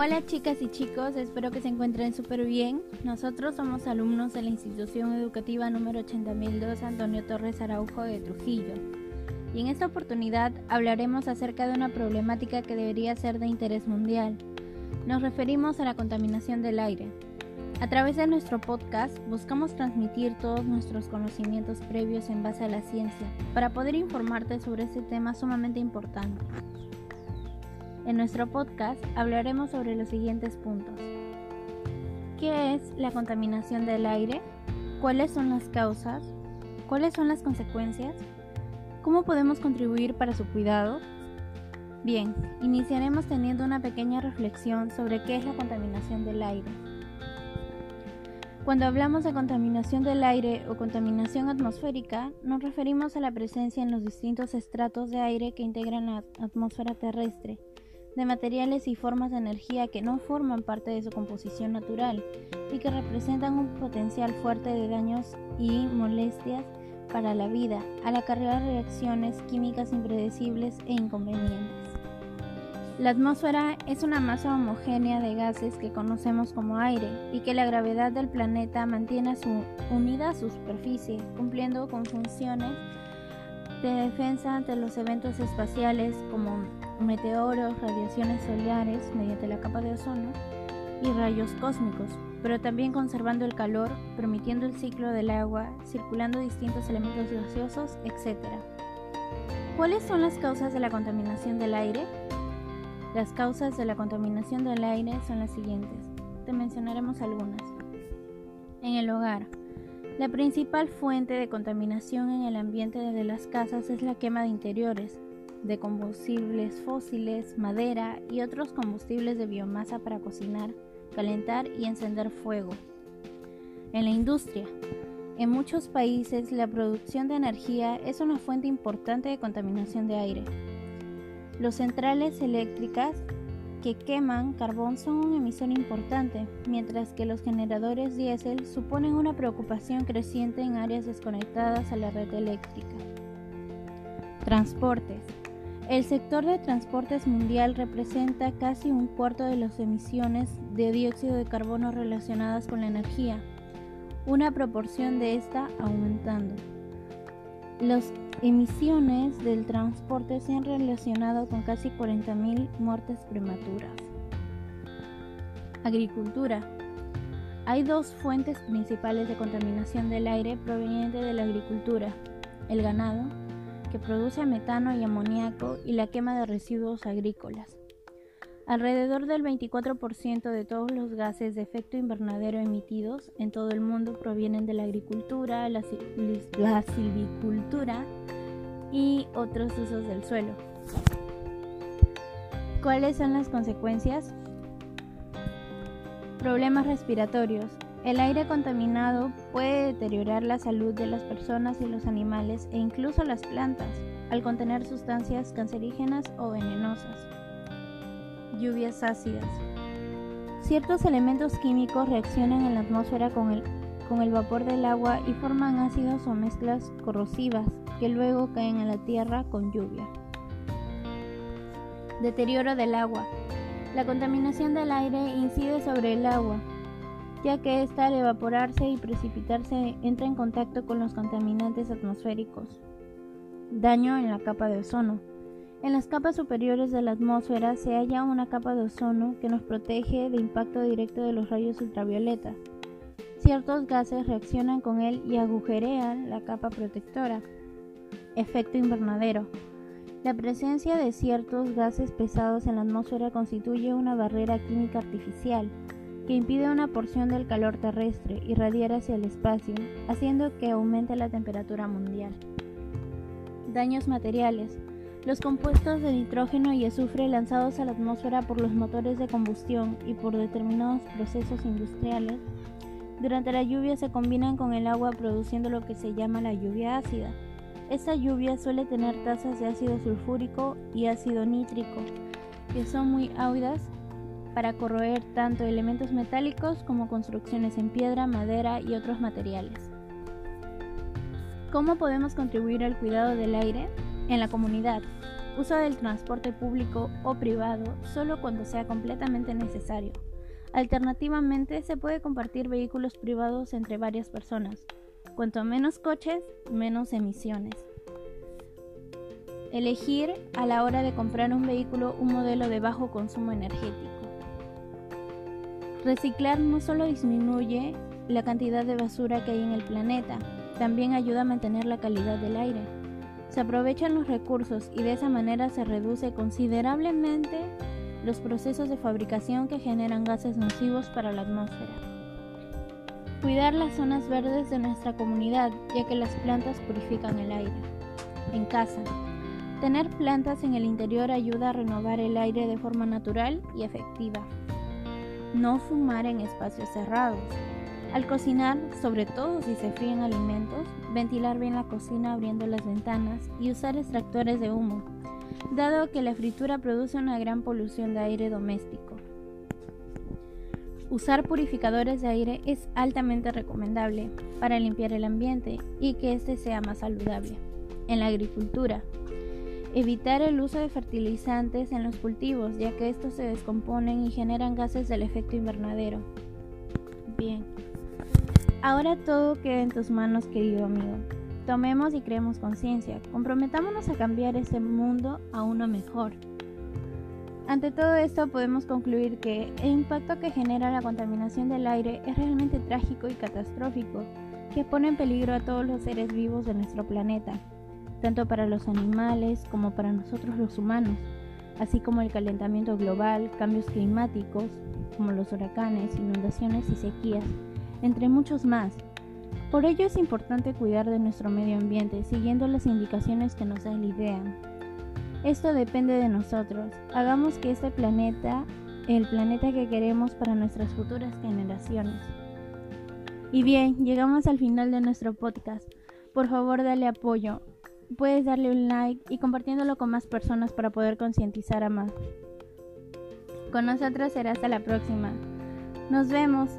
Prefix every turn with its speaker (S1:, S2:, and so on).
S1: Hola chicas y chicos, espero que se encuentren súper bien. Nosotros somos alumnos de la institución educativa número 80002 Antonio Torres Araujo de Trujillo. Y en esta oportunidad hablaremos acerca de una problemática que debería ser de interés mundial. Nos referimos a la contaminación del aire. A través de nuestro podcast buscamos transmitir todos nuestros conocimientos previos en base a la ciencia para poder informarte sobre este tema sumamente importante. En nuestro podcast hablaremos sobre los siguientes puntos. ¿Qué es la contaminación del aire? ¿Cuáles son las causas? ¿Cuáles son las consecuencias? ¿Cómo podemos contribuir para su cuidado? Bien, iniciaremos teniendo una pequeña reflexión sobre qué es la contaminación del aire. Cuando hablamos de contaminación del aire o contaminación atmosférica, nos referimos a la presencia en los distintos estratos de aire que integran la atmósfera terrestre de materiales y formas de energía que no forman parte de su composición natural y que representan un potencial fuerte de daños y molestias para la vida, al acarrear reacciones químicas impredecibles e inconvenientes. La atmósfera es una masa homogénea de gases que conocemos como aire y que la gravedad del planeta mantiene su, unida a su superficie, cumpliendo con funciones de defensa ante los eventos espaciales como meteoros, radiaciones solares mediante la capa de ozono y rayos cósmicos, pero también conservando el calor, permitiendo el ciclo del agua, circulando distintos elementos gaseosos, etc. ¿Cuáles son las causas de la contaminación del aire? Las causas de la contaminación del aire son las siguientes. Te mencionaremos algunas. En el hogar, la principal fuente de contaminación en el ambiente de las casas es la quema de interiores, de combustibles fósiles, madera y otros combustibles de biomasa para cocinar, calentar y encender fuego. En la industria, en muchos países la producción de energía es una fuente importante de contaminación de aire. Los centrales eléctricas que queman carbón son una emisión importante, mientras que los generadores diésel suponen una preocupación creciente en áreas desconectadas a la red eléctrica. Transportes. El sector de transportes mundial representa casi un cuarto de las emisiones de dióxido de carbono relacionadas con la energía, una proporción de esta aumentando. Las emisiones del transporte se han relacionado con casi 40.000 muertes prematuras. Agricultura. Hay dos fuentes principales de contaminación del aire proveniente de la agricultura, el ganado, que produce metano y amoníaco, y la quema de residuos agrícolas. Alrededor del 24% de todos los gases de efecto invernadero emitidos en todo el mundo provienen de la agricultura, la, silvicultura y otros usos del suelo. ¿Cuáles son las consecuencias? Problemas respiratorios. El aire contaminado puede deteriorar la salud de las personas y los animales e incluso las plantas al contener sustancias cancerígenas o venenosas lluvias ácidas. Ciertos elementos químicos reaccionan en la atmósfera con el, con el vapor del agua y forman ácidos o mezclas corrosivas que luego caen en la tierra con lluvia. Deterioro del agua. La contaminación del aire incide sobre el agua, ya que ésta al evaporarse y precipitarse entra en contacto con los contaminantes atmosféricos. Daño en la capa de ozono. En las capas superiores de la atmósfera se halla una capa de ozono que nos protege de impacto directo de los rayos ultravioleta. Ciertos gases reaccionan con él y agujerean la capa protectora. Efecto invernadero. La presencia de ciertos gases pesados en la atmósfera constituye una barrera química artificial que impide una porción del calor terrestre irradiar hacia el espacio, haciendo que aumente la temperatura mundial. Daños materiales. Los compuestos de nitrógeno y azufre lanzados a la atmósfera por los motores de combustión y por determinados procesos industriales, durante la lluvia se combinan con el agua produciendo lo que se llama la lluvia ácida. Esta lluvia suele tener tasas de ácido sulfúrico y ácido nítrico, que son muy ávidas para corroer tanto elementos metálicos como construcciones en piedra, madera y otros materiales. ¿Cómo podemos contribuir al cuidado del aire? En la comunidad. Uso del transporte público o privado solo cuando sea completamente necesario. Alternativamente, se puede compartir vehículos privados entre varias personas. Cuanto menos coches, menos emisiones. Elegir a la hora de comprar un vehículo un modelo de bajo consumo energético. Reciclar no solo disminuye la cantidad de basura que hay en el planeta, también ayuda a mantener la calidad del aire. Se aprovechan los recursos y de esa manera se reduce considerablemente los procesos de fabricación que generan gases nocivos para la atmósfera. Cuidar las zonas verdes de nuestra comunidad, ya que las plantas purifican el aire. En casa. Tener plantas en el interior ayuda a renovar el aire de forma natural y efectiva. No fumar en espacios cerrados. Al cocinar, sobre todo si se fríen alimentos, ventilar bien la cocina abriendo las ventanas y usar extractores de humo, dado que la fritura produce una gran polución de aire doméstico. Usar purificadores de aire es altamente recomendable para limpiar el ambiente y que éste sea más saludable. En la agricultura, evitar el uso de fertilizantes en los cultivos, ya que estos se descomponen y generan gases del efecto invernadero. Bien, ahora todo queda en tus manos, querido amigo. Tomemos y creemos conciencia, comprometámonos a cambiar este mundo a uno mejor. Ante todo esto podemos concluir que el impacto que genera la contaminación del aire es realmente trágico y catastrófico, que pone en peligro a todos los seres vivos de nuestro planeta, tanto para los animales como para nosotros los humanos, así como el calentamiento global, cambios climáticos, como los huracanes, inundaciones y sequías, entre muchos más. Por ello es importante cuidar de nuestro medio ambiente siguiendo las indicaciones que nos da idea. Esto depende de nosotros. Hagamos que este planeta, el planeta que queremos para nuestras futuras generaciones. Y bien, llegamos al final de nuestro podcast. Por favor, dale apoyo. Puedes darle un like y compartiéndolo con más personas para poder concientizar a más. Con nosotros será hasta la próxima. Nos vemos.